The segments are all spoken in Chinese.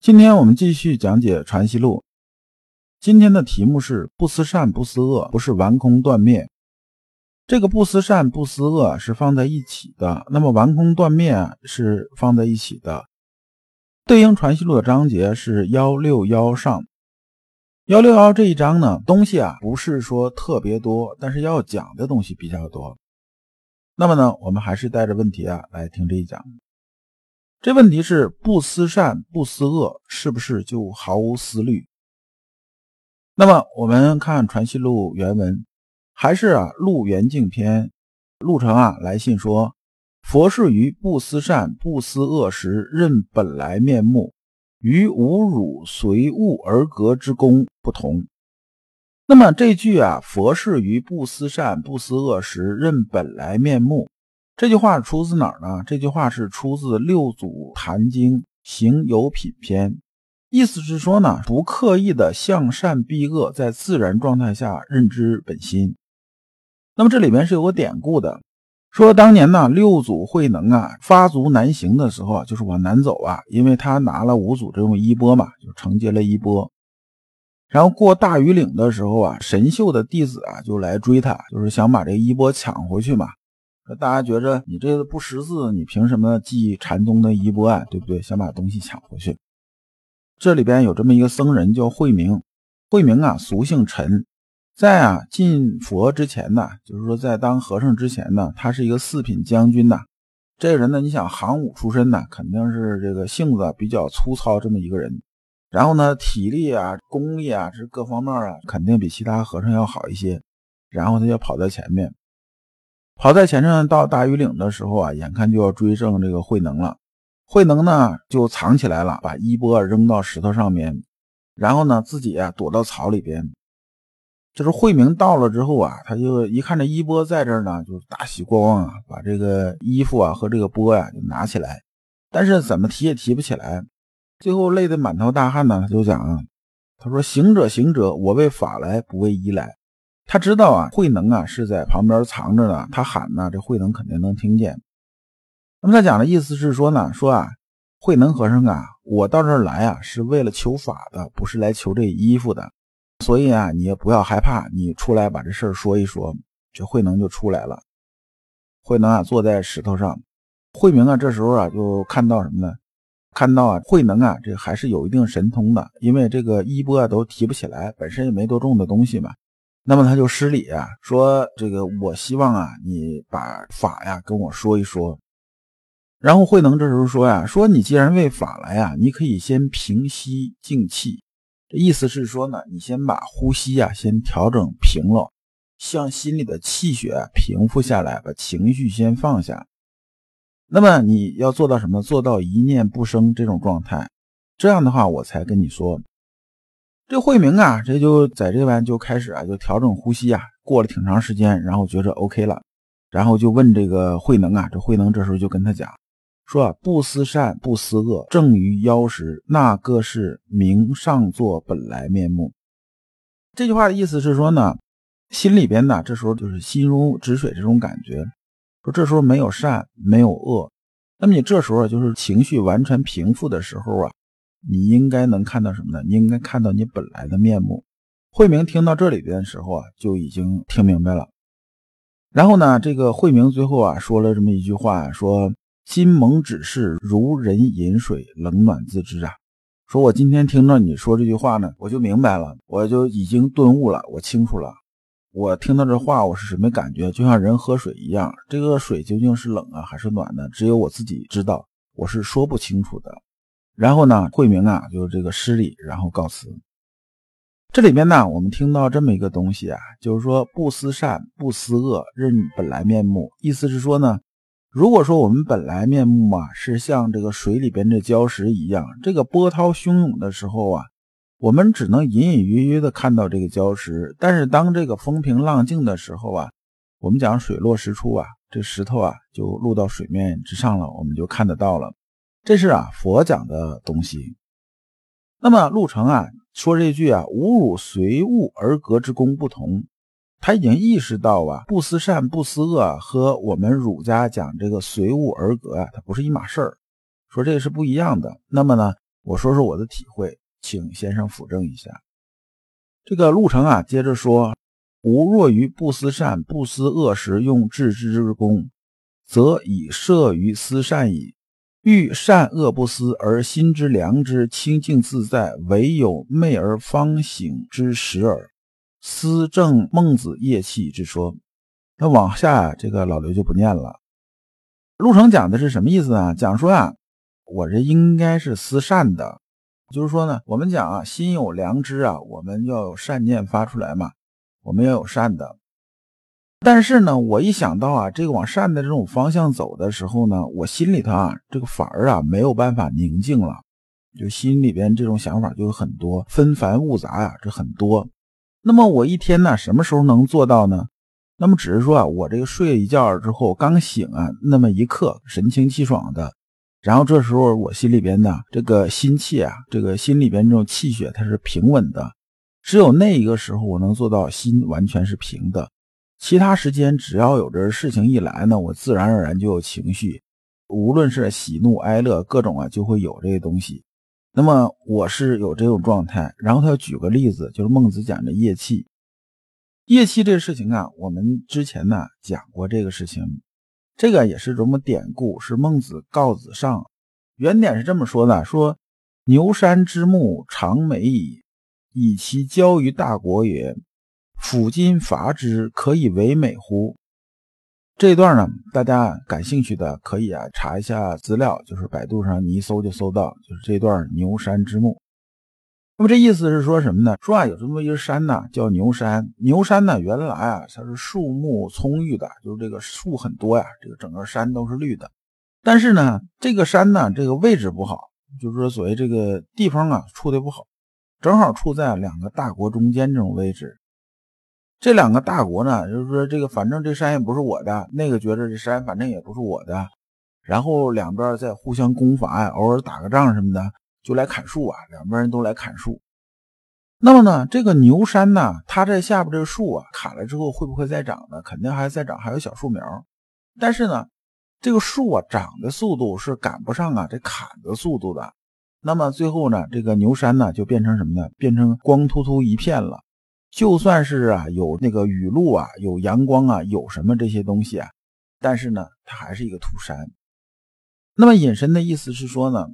今天我们继续讲解《传习录》，今天的题目是“不思善，不思恶”，不是完空断灭。这个“不思善，不思恶”是放在一起的，那么“完空断灭”是放在一起的。对应《传习录》的章节是幺六幺上，幺六幺这一章呢，东西啊不是说特别多，但是要讲的东西比较多。那么呢，我们还是带着问题啊来听这一讲。这问题是不思善不思恶，是不是就毫无思虑？那么我们看《传习录》原文，还是啊《录圆净篇》，陆程啊来信说：“佛是于不思善不思恶时，认本来面目，与无辱随物而格之功不同。”那么这句啊，“佛是于不思善不思恶时，认本来面目。”这句话出自哪儿呢？这句话是出自《六祖坛经行有品篇》，意思是说呢，不刻意的向善避恶，在自然状态下认知本心。那么这里面是有个典故的，说当年呢，六祖慧能啊发足南行的时候啊，就是往南走啊，因为他拿了五祖这种衣钵嘛，就承接了衣钵。然后过大庾岭的时候啊，神秀的弟子啊就来追他，就是想把这衣钵抢回去嘛。大家觉着你这个不识字，你凭什么记禅宗的衣钵啊？对不对？想把东西抢回去。这里边有这么一个僧人叫慧明，慧明啊，俗姓陈，在啊进佛之前呢，就是说在当和尚之前呢，他是一个四品将军呐。这个人呢，你想行武出身呢，肯定是这个性子比较粗糙这么一个人。然后呢，体力啊、功力啊，这各方面啊，肯定比其他和尚要好一些。然后他就跑在前面。跑在前阵到大庾岭的时候啊，眼看就要追上这个慧能了。慧能呢就藏起来了，把衣钵扔到石头上面，然后呢自己啊躲到草里边。就是慧明到了之后啊，他就一看这衣钵在这儿呢，就大喜过望啊，把这个衣服啊和这个钵呀就拿起来，但是怎么提也提不起来，最后累得满头大汗呢。他就讲，他说：“行者行者，我为法来，不为衣来。”他知道啊，慧能啊是在旁边藏着呢。他喊呢，这慧能肯定能听见。那么他讲的意思是说呢，说啊，慧能和尚啊，我到这儿来啊，是为了求法的，不是来求这衣服的。所以啊，你也不要害怕，你出来把这事儿说一说。这慧能就出来了。慧能啊，坐在石头上。慧明啊，这时候啊，就看到什么呢？看到啊，慧能啊，这还是有一定神通的，因为这个衣钵啊都提不起来，本身也没多重的东西嘛。那么他就施礼啊，说这个我希望啊，你把法呀跟我说一说。然后慧能这时候说呀，说你既然为法来呀，你可以先平息静气。这意思是说呢，你先把呼吸呀先调整平了，向心里的气血平复下来，把情绪先放下。那么你要做到什么？做到一念不生这种状态。这样的话，我才跟你说。这慧明啊，这就在这边就开始啊，就调整呼吸啊。过了挺长时间，然后觉着 OK 了，然后就问这个慧能啊。这慧能这时候就跟他讲说啊：“不思善，不思恶，正于妖时，那个是明上座本来面目。”这句话的意思是说呢，心里边呢，这时候就是心如止水这种感觉。说这时候没有善，没有恶，那么你这时候就是情绪完全平复的时候啊。你应该能看到什么呢？你应该看到你本来的面目。慧明听到这里边的时候啊，就已经听明白了。然后呢，这个慧明最后啊说了这么一句话，说：“心蒙指示，如人饮水，冷暖自知啊。”说我今天听到你说这句话呢，我就明白了，我就已经顿悟了，我清楚了。我听到这话，我是什么感觉？就像人喝水一样，这个水究竟是冷啊还是暖呢？只有我自己知道，我是说不清楚的。然后呢，慧明啊，就是这个施礼，然后告辞。这里面呢，我们听到这么一个东西啊，就是说不思善，不思恶，认本来面目。意思是说呢，如果说我们本来面目啊是像这个水里边的礁石一样，这个波涛汹涌的时候啊，我们只能隐隐约约的看到这个礁石。但是当这个风平浪静的时候啊，我们讲水落石出啊，这石头啊就露到水面之上了，我们就看得到了。这是啊佛讲的东西。那么陆程啊说这句啊“吾汝随物而格之功不同”。他已经意识到啊，不思善不思恶和我们儒家讲这个随物而格啊，它不是一码事儿，说这个是不一样的。那么呢，我说说我的体会，请先生辅正一下。这个陆程啊，接着说：吾若于不思善不思恶时用致知之功，则以摄于思善矣。欲善恶不思而心之良知清净自在，唯有昧而方醒之时耳。思正孟子业气之说，那往下这个老刘就不念了。陆程讲的是什么意思呢？讲说啊，我这应该是思善的，就是说呢，我们讲啊，心有良知啊，我们要有善念发出来嘛，我们要有善的。但是呢，我一想到啊，这个往善的这种方向走的时候呢，我心里头啊，这个反而啊没有办法宁静了，就心里边这种想法就有很多纷繁复杂呀，这很多。那么我一天呢，什么时候能做到呢？那么只是说啊，我这个睡了一觉之后刚醒啊，那么一刻神清气爽的，然后这时候我心里边呢，这个心气啊，这个心里边这种气血它是平稳的，只有那一个时候我能做到心完全是平的，其他时间只要有这事情一来呢，我自然而然就有情绪，无论是喜怒哀乐各种啊，就会有这些东西。那么我是有这种状态，然后他举个例子，就是孟子讲的夜气。夜气这个事情啊，我们之前呢讲过这个事情，这个也是什么典故？是孟子告子上，原点是这么说的：说牛山之木长美矣，以其交于大国也，抚今伐之，可以为美乎？这一段呢，大家感兴趣的可以啊查一下资料，就是百度上你一搜就搜到，就是这段牛山之木。那么这意思是说什么呢？说啊有这么一个山呢，叫牛山。牛山呢原来啊它是树木葱郁的，就是这个树很多呀，这个整个山都是绿的。但是呢这个山呢这个位置不好，就是说所谓这个地方啊处的不好，正好处在两个大国中间这种位置。这两个大国呢，就是说这个，反正这山也不是我的，那个觉得这山反正也不是我的，然后两边在互相攻伐呀，偶尔打个仗什么的，就来砍树啊，两边人都来砍树。那么呢，这个牛山呢，它这下边这个树啊，砍了之后会不会再长呢？肯定还在长，还有小树苗。但是呢，这个树啊，长的速度是赶不上啊这砍的速度的。那么最后呢，这个牛山呢，就变成什么呢？变成光秃秃一片了。就算是啊有那个雨露啊有阳光啊有什么这些东西啊，但是呢它还是一个土山。那么隐身的意思是说呢，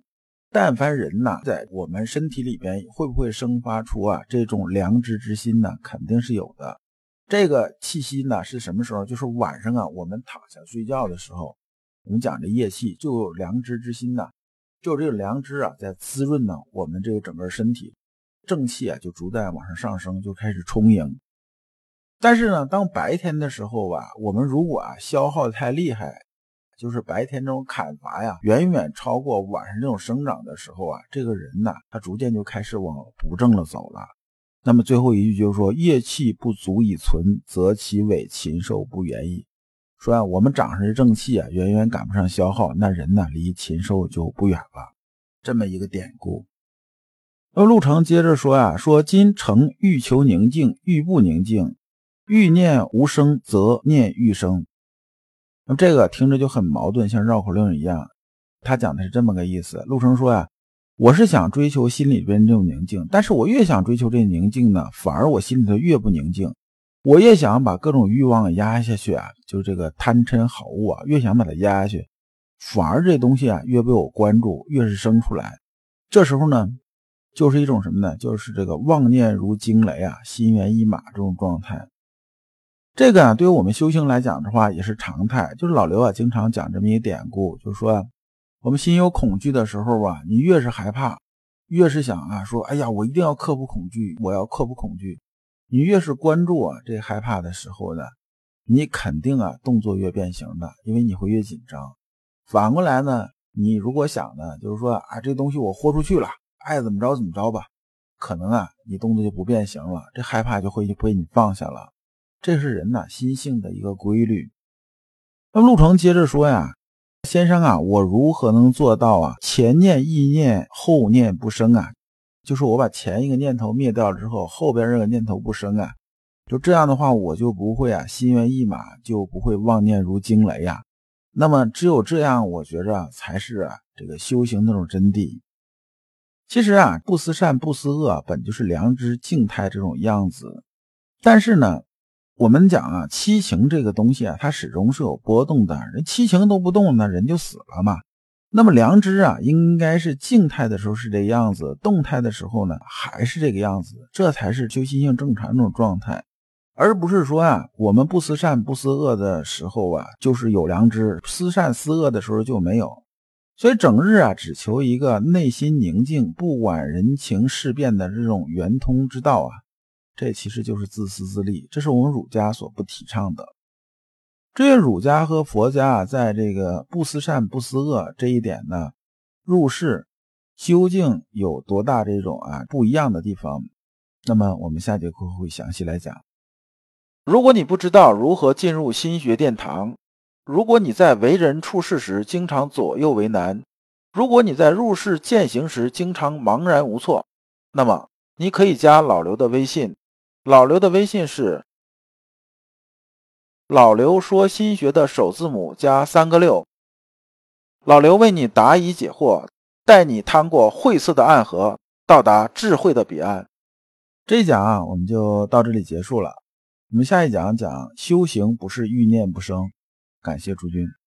但凡人呐在我们身体里边会不会生发出啊这种良知之心呢？肯定是有的。这个气息呢是什么时候？就是晚上啊我们躺下睡觉的时候，我们讲这夜气就有良知之心呐，就这个良知啊在滋润呢我们这个整个身体。正气啊，就逐渐往上上升，就开始充盈。但是呢，当白天的时候吧，我们如果啊消耗的太厉害，就是白天这种砍伐呀，远远超过晚上这种生长的时候啊，这个人呢，他逐渐就开始往不正了走了。那么最后一句就是说，业气不足以存，则其为禽兽不远矣。说啊，我们长上的正气啊，远远赶不上消耗，那人呢，离禽兽就不远了。这么一个典故。那陆成接着说呀，说今诚欲求宁静，欲不宁静，欲念无声，则念欲生。那么这个听着就很矛盾，像绕口令一样。他讲的是这么个意思。陆成说呀，我是想追求心里边这种宁静，但是我越想追求这宁静呢，反而我心里头越不宁静。我越想把各种欲望压下去啊，就这个贪嗔好恶啊，越想把它压下去，反而这东西啊越被我关注，越是生出来。这时候呢。就是一种什么呢？就是这个妄念如惊雷啊，心猿意马这种状态。这个啊，对于我们修行来讲的话，也是常态。就是老刘啊，经常讲这么一个典故，就是说，我们心有恐惧的时候啊，你越是害怕，越是想啊，说，哎呀，我一定要克服恐惧，我要克服恐惧。你越是关注啊，这害怕的时候呢，你肯定啊动作越变形的，因为你会越紧张。反过来呢，你如果想呢，就是说啊，这东西我豁出去了，爱怎么着怎么着吧，可能啊你动作就不变形了，这害怕就会被你放下了。这是人呐心性的一个规律。那陆程接着说呀，先生啊，我如何能做到啊前念意念后念不生啊？就是我把前一个念头灭掉之后，后边这个念头不生啊，就这样的话，我就不会啊心猿意马，就不会妄念如惊雷呀。那么只有这样，我觉着才是啊这个修行那种真谛。其实啊，不思善不思恶，本就是良知静态这种样子。但是呢，我们讲啊，七情这个东西啊，它始终是有波动的。人七情都不动，那人就死了嘛。那么良知啊，应该是静态的时候是这样子，动态的时候呢还是这个样子，这才是修心性正常那种状态，而不是说啊，我们不思善不思恶的时候啊，就是有良知；思善思恶的时候就没有。所以整日啊，只求一个内心宁静、不管人情事变的这种圆通之道啊，这其实就是自私自利，这是我们儒家所不提倡的。这些儒家和佛家啊，在这个不思善不思恶这一点呢，入世究竟有多大这种啊不一样的地方？那么我们下节课会详细来讲。如果你不知道如何进入心学殿堂，如果你在为人处事时经常左右为难，如果你在入世践行时经常茫然无措，那么你可以加老刘的微信，老刘的微信是。老刘说：“心学的首字母加三个六。”老刘为你答疑解惑，带你趟过晦涩的暗河，到达智慧的彼岸。这一讲啊，我们就到这里结束了。我们下一讲讲修行不是欲念不生。感谢诸君。